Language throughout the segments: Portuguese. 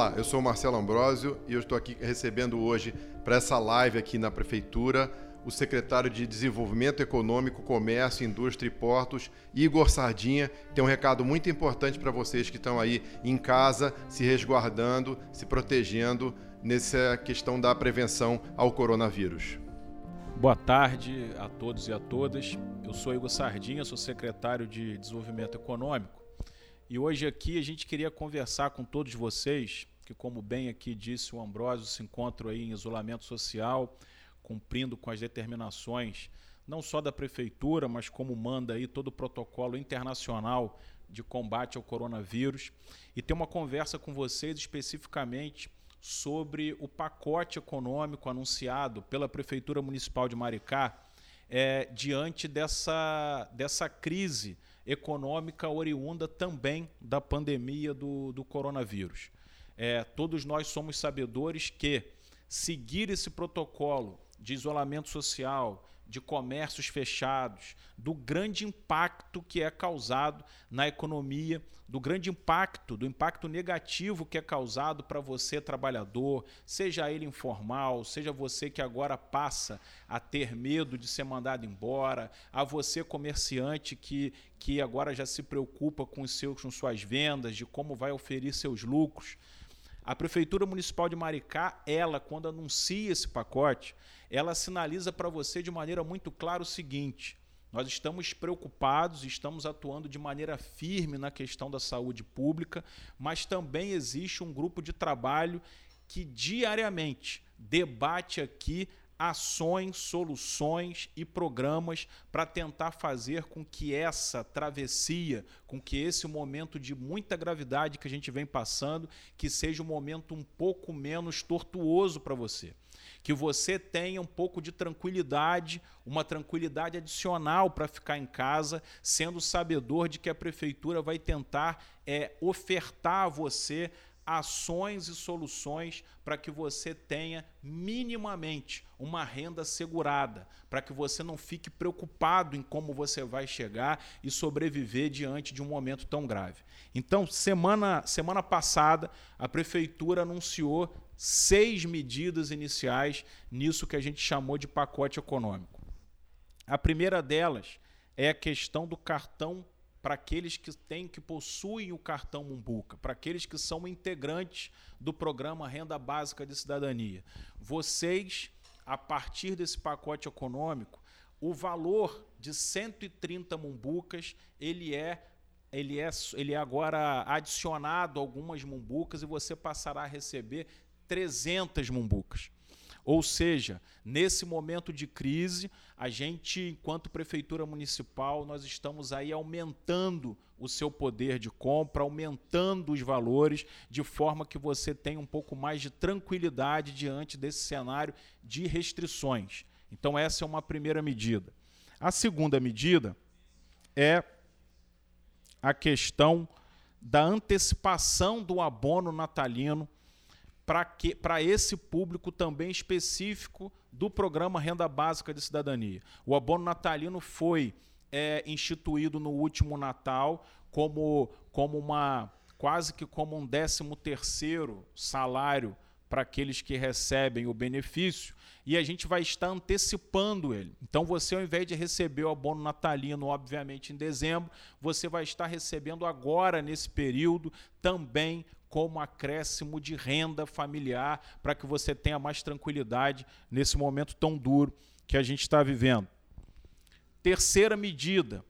Olá, eu sou o Marcelo Ambrosio e eu estou aqui recebendo hoje para essa live aqui na prefeitura o secretário de Desenvolvimento Econômico, Comércio, Indústria e Portos, Igor Sardinha. Tem um recado muito importante para vocês que estão aí em casa, se resguardando, se protegendo nessa questão da prevenção ao coronavírus. Boa tarde a todos e a todas. Eu sou Igor Sardinha, sou secretário de Desenvolvimento Econômico. E hoje aqui a gente queria conversar com todos vocês, que como bem aqui disse o Ambrósio, se encontram aí em isolamento social, cumprindo com as determinações não só da prefeitura, mas como manda aí todo o protocolo internacional de combate ao coronavírus, e ter uma conversa com vocês especificamente sobre o pacote econômico anunciado pela Prefeitura Municipal de Maricá é, diante dessa, dessa crise econômica oriunda também da pandemia do, do coronavírus. É, todos nós somos sabedores que seguir esse protocolo de isolamento social, de comércios fechados, do grande impacto que é causado na economia, do grande impacto, do impacto negativo que é causado para você trabalhador, seja ele informal, seja você que agora passa a ter medo de ser mandado embora, a você comerciante que, que agora já se preocupa com, seus, com suas vendas, de como vai oferir seus lucros. A Prefeitura Municipal de Maricá, ela, quando anuncia esse pacote, ela sinaliza para você de maneira muito clara o seguinte: nós estamos preocupados, estamos atuando de maneira firme na questão da saúde pública, mas também existe um grupo de trabalho que diariamente debate aqui ações, soluções e programas para tentar fazer com que essa travessia, com que esse momento de muita gravidade que a gente vem passando, que seja um momento um pouco menos tortuoso para você. Que você tenha um pouco de tranquilidade, uma tranquilidade adicional para ficar em casa, sendo sabedor de que a prefeitura vai tentar é, ofertar a você ações e soluções para que você tenha minimamente uma renda segurada, para que você não fique preocupado em como você vai chegar e sobreviver diante de um momento tão grave. Então, semana, semana passada, a prefeitura anunciou seis medidas iniciais nisso que a gente chamou de pacote econômico. A primeira delas é a questão do cartão para aqueles que têm, que possuem o cartão Mumbuca, para aqueles que são integrantes do programa Renda Básica de Cidadania. Vocês, a partir desse pacote econômico, o valor de 130 mumbucas, ele é ele é, ele é agora adicionado a algumas mumbucas e você passará a receber 300 mumbucas. Ou seja, nesse momento de crise, a gente, enquanto prefeitura municipal, nós estamos aí aumentando o seu poder de compra, aumentando os valores, de forma que você tenha um pouco mais de tranquilidade diante desse cenário de restrições. Então, essa é uma primeira medida. A segunda medida é a questão da antecipação do abono natalino para esse público também específico do programa Renda Básica de Cidadania. O abono natalino foi é, instituído no último Natal como, como uma quase que como um décimo terceiro salário para aqueles que recebem o benefício e a gente vai estar antecipando ele. Então você ao invés de receber o abono natalino obviamente em dezembro, você vai estar recebendo agora nesse período também como acréscimo de renda familiar para que você tenha mais tranquilidade nesse momento tão duro que a gente está vivendo. Terceira medida,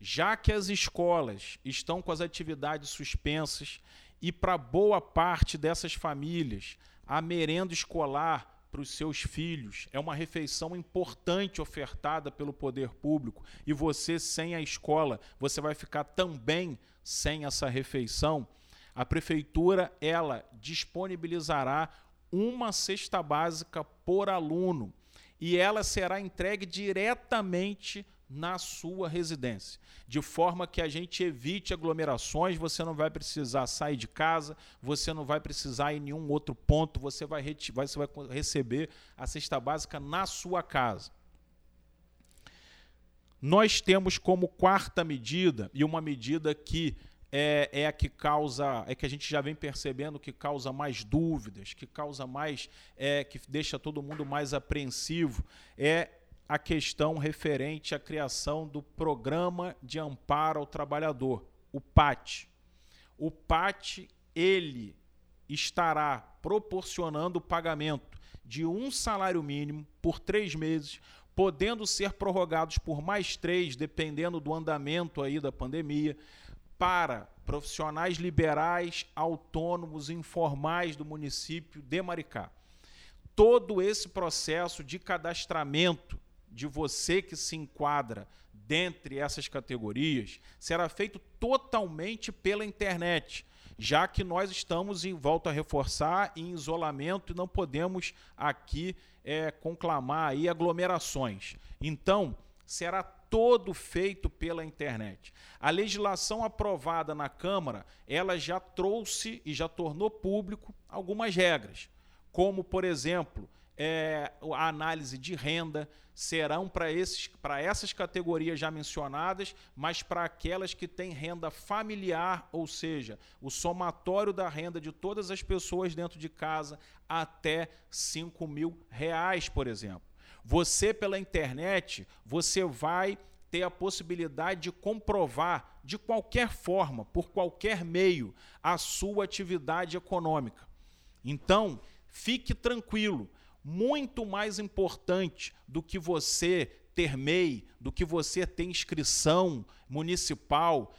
já que as escolas estão com as atividades suspensas e para boa parte dessas famílias a merenda escolar para os seus filhos é uma refeição importante ofertada pelo poder público e você sem a escola, você vai ficar também sem essa refeição a prefeitura ela disponibilizará uma cesta básica por aluno e ela será entregue diretamente na sua residência, de forma que a gente evite aglomerações, você não vai precisar sair de casa, você não vai precisar ir em nenhum outro ponto, você vai, você vai receber a cesta básica na sua casa. Nós temos como quarta medida, e uma medida que é, é, a que causa, é que a gente já vem percebendo que causa mais dúvidas, que causa mais, é, que deixa todo mundo mais apreensivo, é a questão referente à criação do Programa de Amparo ao Trabalhador, o PAT. O PAT, ele estará proporcionando o pagamento de um salário mínimo por três meses, podendo ser prorrogados por mais três, dependendo do andamento aí da pandemia, para profissionais liberais, autônomos, informais do município de Maricá. Todo esse processo de cadastramento de você que se enquadra dentre essas categorias será feito totalmente pela internet, já que nós estamos, em volta a reforçar, em isolamento e não podemos aqui é, conclamar aí aglomerações. Então, será todo feito pela internet. A legislação aprovada na Câmara, ela já trouxe e já tornou público algumas regras, como, por exemplo, é, a análise de renda serão para essas categorias já mencionadas, mas para aquelas que têm renda familiar, ou seja, o somatório da renda de todas as pessoas dentro de casa até 5 mil reais, por exemplo. Você, pela internet, você vai ter a possibilidade de comprovar de qualquer forma, por qualquer meio, a sua atividade econômica. Então, fique tranquilo muito mais importante do que você ter MEI, do que você ter inscrição municipal,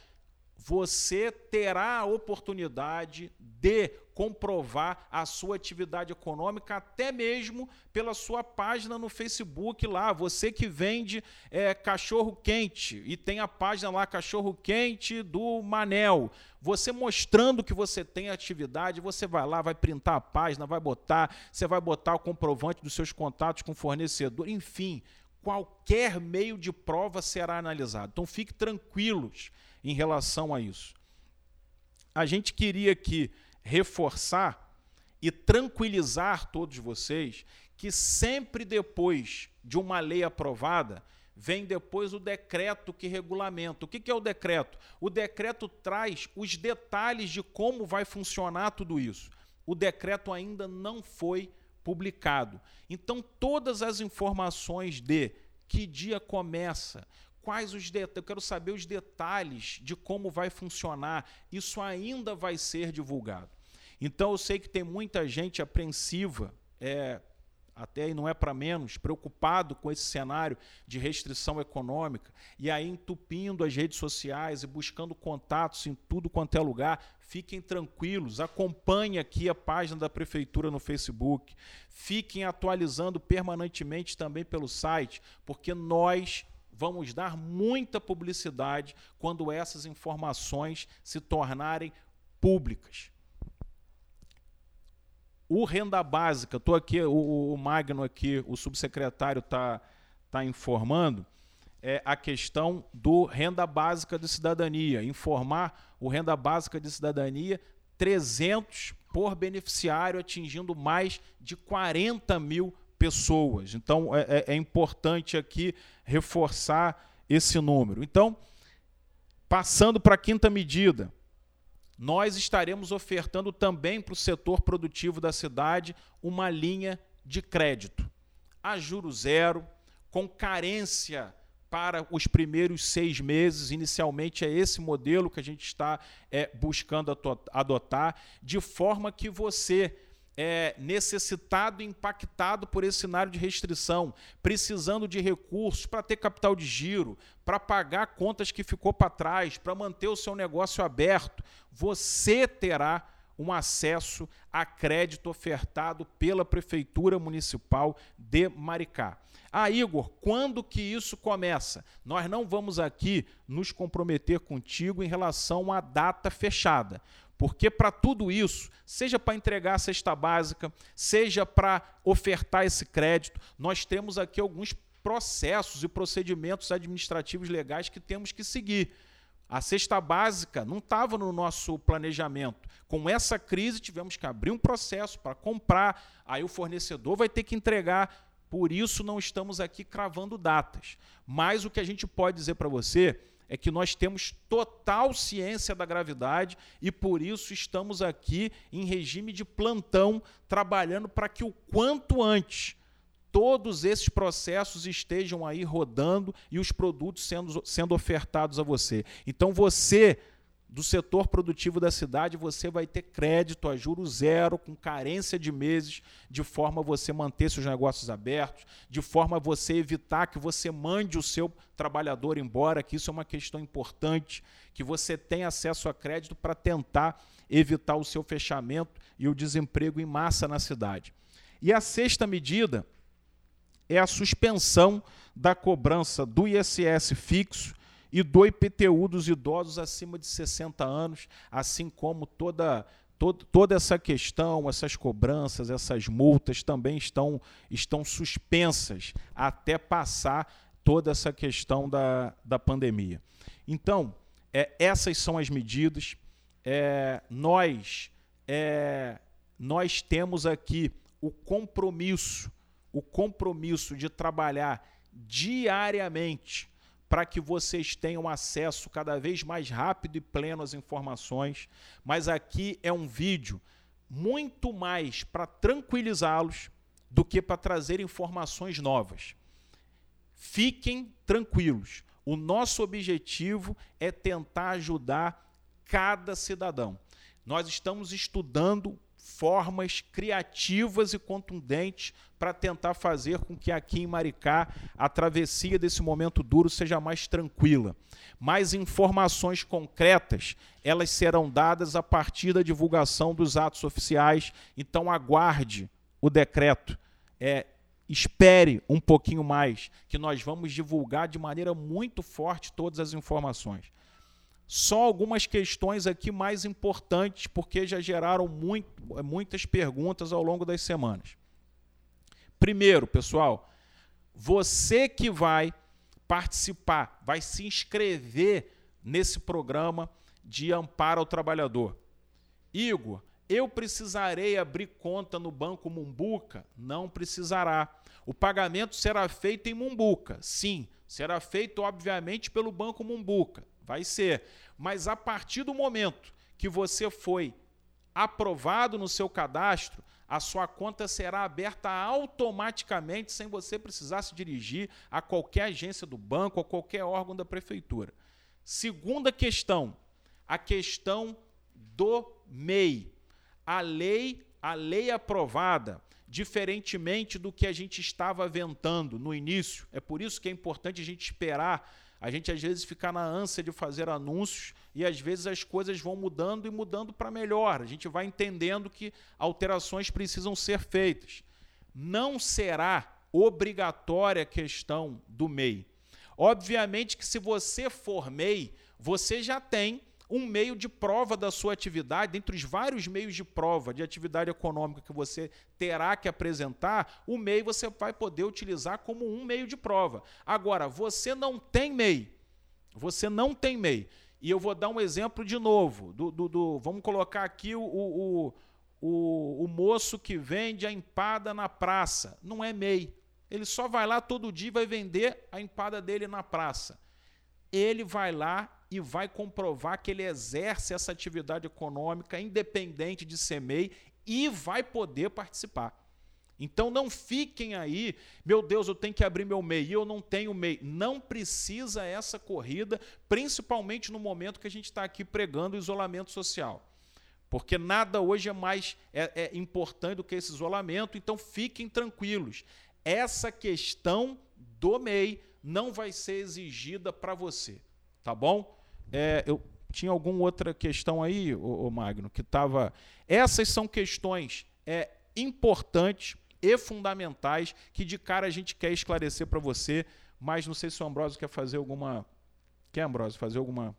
você terá a oportunidade de comprovar a sua atividade econômica, até mesmo pela sua página no Facebook lá. Você que vende é, cachorro quente e tem a página lá cachorro quente do Manel. Você mostrando que você tem atividade, você vai lá, vai printar a página, vai botar, você vai botar o comprovante dos seus contatos com o fornecedor, enfim, qualquer meio de prova será analisado. Então fique tranquilos em relação a isso. A gente queria aqui reforçar e tranquilizar todos vocês que sempre depois de uma lei aprovada, vem depois o decreto que regulamenta. O que é o decreto? O decreto traz os detalhes de como vai funcionar tudo isso. O decreto ainda não foi publicado. Então, todas as informações de que dia começa, quais os detalhes, eu quero saber os detalhes de como vai funcionar, isso ainda vai ser divulgado. Então eu sei que tem muita gente apreensiva, é, até e não é para menos, preocupado com esse cenário de restrição econômica, e aí entupindo as redes sociais e buscando contatos em tudo quanto é lugar. Fiquem tranquilos, acompanhem aqui a página da Prefeitura no Facebook, fiquem atualizando permanentemente também pelo site, porque nós vamos dar muita publicidade quando essas informações se tornarem públicas. O renda básica, estou aqui, o, o, Magno aqui, o subsecretário está tá informando, é a questão do renda básica de cidadania. Informar o renda básica de cidadania, 300 por beneficiário, atingindo mais de 40 mil pessoas. Então é, é, é importante aqui reforçar esse número. Então, passando para a quinta medida, nós estaremos ofertando também para o setor produtivo da cidade uma linha de crédito a juro zero, com carência para os primeiros seis meses. Inicialmente é esse modelo que a gente está é, buscando adotar, de forma que você é, necessitado e impactado por esse cenário de restrição, precisando de recursos para ter capital de giro, para pagar contas que ficou para trás, para manter o seu negócio aberto, você terá um acesso a crédito ofertado pela Prefeitura Municipal de Maricá. Ah, Igor, quando que isso começa? Nós não vamos aqui nos comprometer contigo em relação à data fechada. Porque para tudo isso, seja para entregar a cesta básica, seja para ofertar esse crédito, nós temos aqui alguns processos e procedimentos administrativos legais que temos que seguir. A cesta básica não estava no nosso planejamento. Com essa crise, tivemos que abrir um processo para comprar, aí o fornecedor vai ter que entregar. Por isso, não estamos aqui cravando datas. Mas o que a gente pode dizer para você é que nós temos total ciência da gravidade e por isso estamos aqui em regime de plantão, trabalhando para que o quanto antes todos esses processos estejam aí rodando e os produtos sendo, sendo ofertados a você. Então você do setor produtivo da cidade, você vai ter crédito a juro zero, com carência de meses, de forma a você manter seus negócios abertos, de forma a você evitar que você mande o seu trabalhador embora, que isso é uma questão importante, que você tenha acesso a crédito para tentar evitar o seu fechamento e o desemprego em massa na cidade. E a sexta medida é a suspensão da cobrança do ISS fixo e do IPTU dos idosos acima de 60 anos, assim como toda, toda, toda essa questão, essas cobranças, essas multas também estão, estão suspensas até passar toda essa questão da, da pandemia. Então, é, essas são as medidas. É, nós, é, nós temos aqui o compromisso, o compromisso de trabalhar diariamente para que vocês tenham acesso cada vez mais rápido e pleno às informações. Mas aqui é um vídeo muito mais para tranquilizá-los do que para trazer informações novas. Fiquem tranquilos. O nosso objetivo é tentar ajudar cada cidadão. Nós estamos estudando formas criativas e contundentes para tentar fazer com que aqui em Maricá a travessia desse momento duro seja mais tranquila. Mais informações concretas, elas serão dadas a partir da divulgação dos atos oficiais, então aguarde o decreto. É, espere um pouquinho mais, que nós vamos divulgar de maneira muito forte todas as informações. Só algumas questões aqui mais importantes, porque já geraram muito, muitas perguntas ao longo das semanas. Primeiro, pessoal, você que vai participar, vai se inscrever nesse programa de amparo ao trabalhador. Igor, eu precisarei abrir conta no Banco Mumbuca? Não precisará. O pagamento será feito em Mumbuca. Sim, será feito, obviamente, pelo Banco Mumbuca. Vai ser. Mas a partir do momento que você foi aprovado no seu cadastro, a sua conta será aberta automaticamente, sem você precisar se dirigir a qualquer agência do banco ou qualquer órgão da prefeitura. Segunda questão, a questão do MEI. A lei, a lei aprovada, diferentemente do que a gente estava aventando no início, é por isso que é importante a gente esperar a gente às vezes fica na ânsia de fazer anúncios e às vezes as coisas vão mudando e mudando para melhor. A gente vai entendendo que alterações precisam ser feitas. Não será obrigatória a questão do MEI. Obviamente que se você for MEI, você já tem um meio de prova da sua atividade, dentre os vários meios de prova de atividade econômica que você terá que apresentar, o MEI você vai poder utilizar como um meio de prova. Agora, você não tem MEI. Você não tem MEI. E eu vou dar um exemplo de novo. Do, do, do vamos colocar aqui o, o, o, o moço que vende a empada na praça. Não é MEI. Ele só vai lá todo dia e vai vender a empada dele na praça. Ele vai lá e vai comprovar que ele exerce essa atividade econômica independente de ser MEI e vai poder participar. Então não fiquem aí, meu Deus, eu tenho que abrir meu MEI, eu não tenho MEI. Não precisa essa corrida, principalmente no momento que a gente está aqui pregando o isolamento social. Porque nada hoje é mais é, é importante do que esse isolamento, então fiquem tranquilos. Essa questão do MEI não vai ser exigida para você, tá bom? É, eu tinha alguma outra questão aí, o, Magno, que estava. Essas são questões é, importantes e fundamentais que de cara a gente quer esclarecer para você, mas não sei se o Ambrosio quer fazer alguma. Quer, Ambrosio, fazer alguma.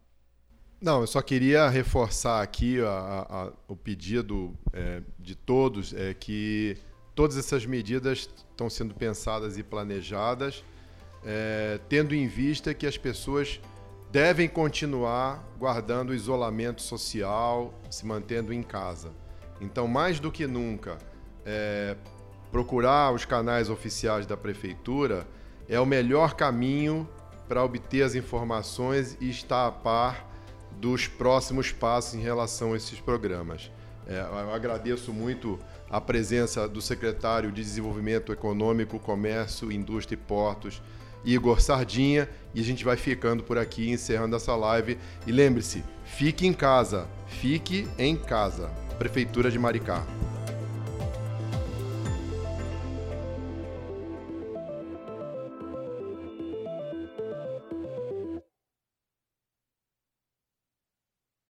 Não, eu só queria reforçar aqui a, a, o pedido é, de todos é que todas essas medidas estão sendo pensadas e planejadas, é, tendo em vista que as pessoas devem continuar guardando o isolamento social, se mantendo em casa. Então, mais do que nunca, é, procurar os canais oficiais da prefeitura é o melhor caminho para obter as informações e estar a par dos próximos passos em relação a esses programas. É, eu agradeço muito a presença do secretário de Desenvolvimento Econômico, Comércio, Indústria e Portos, Igor Sardinha, e a gente vai ficando por aqui, encerrando essa live. E lembre-se, fique em casa, fique em casa. Prefeitura de Maricá.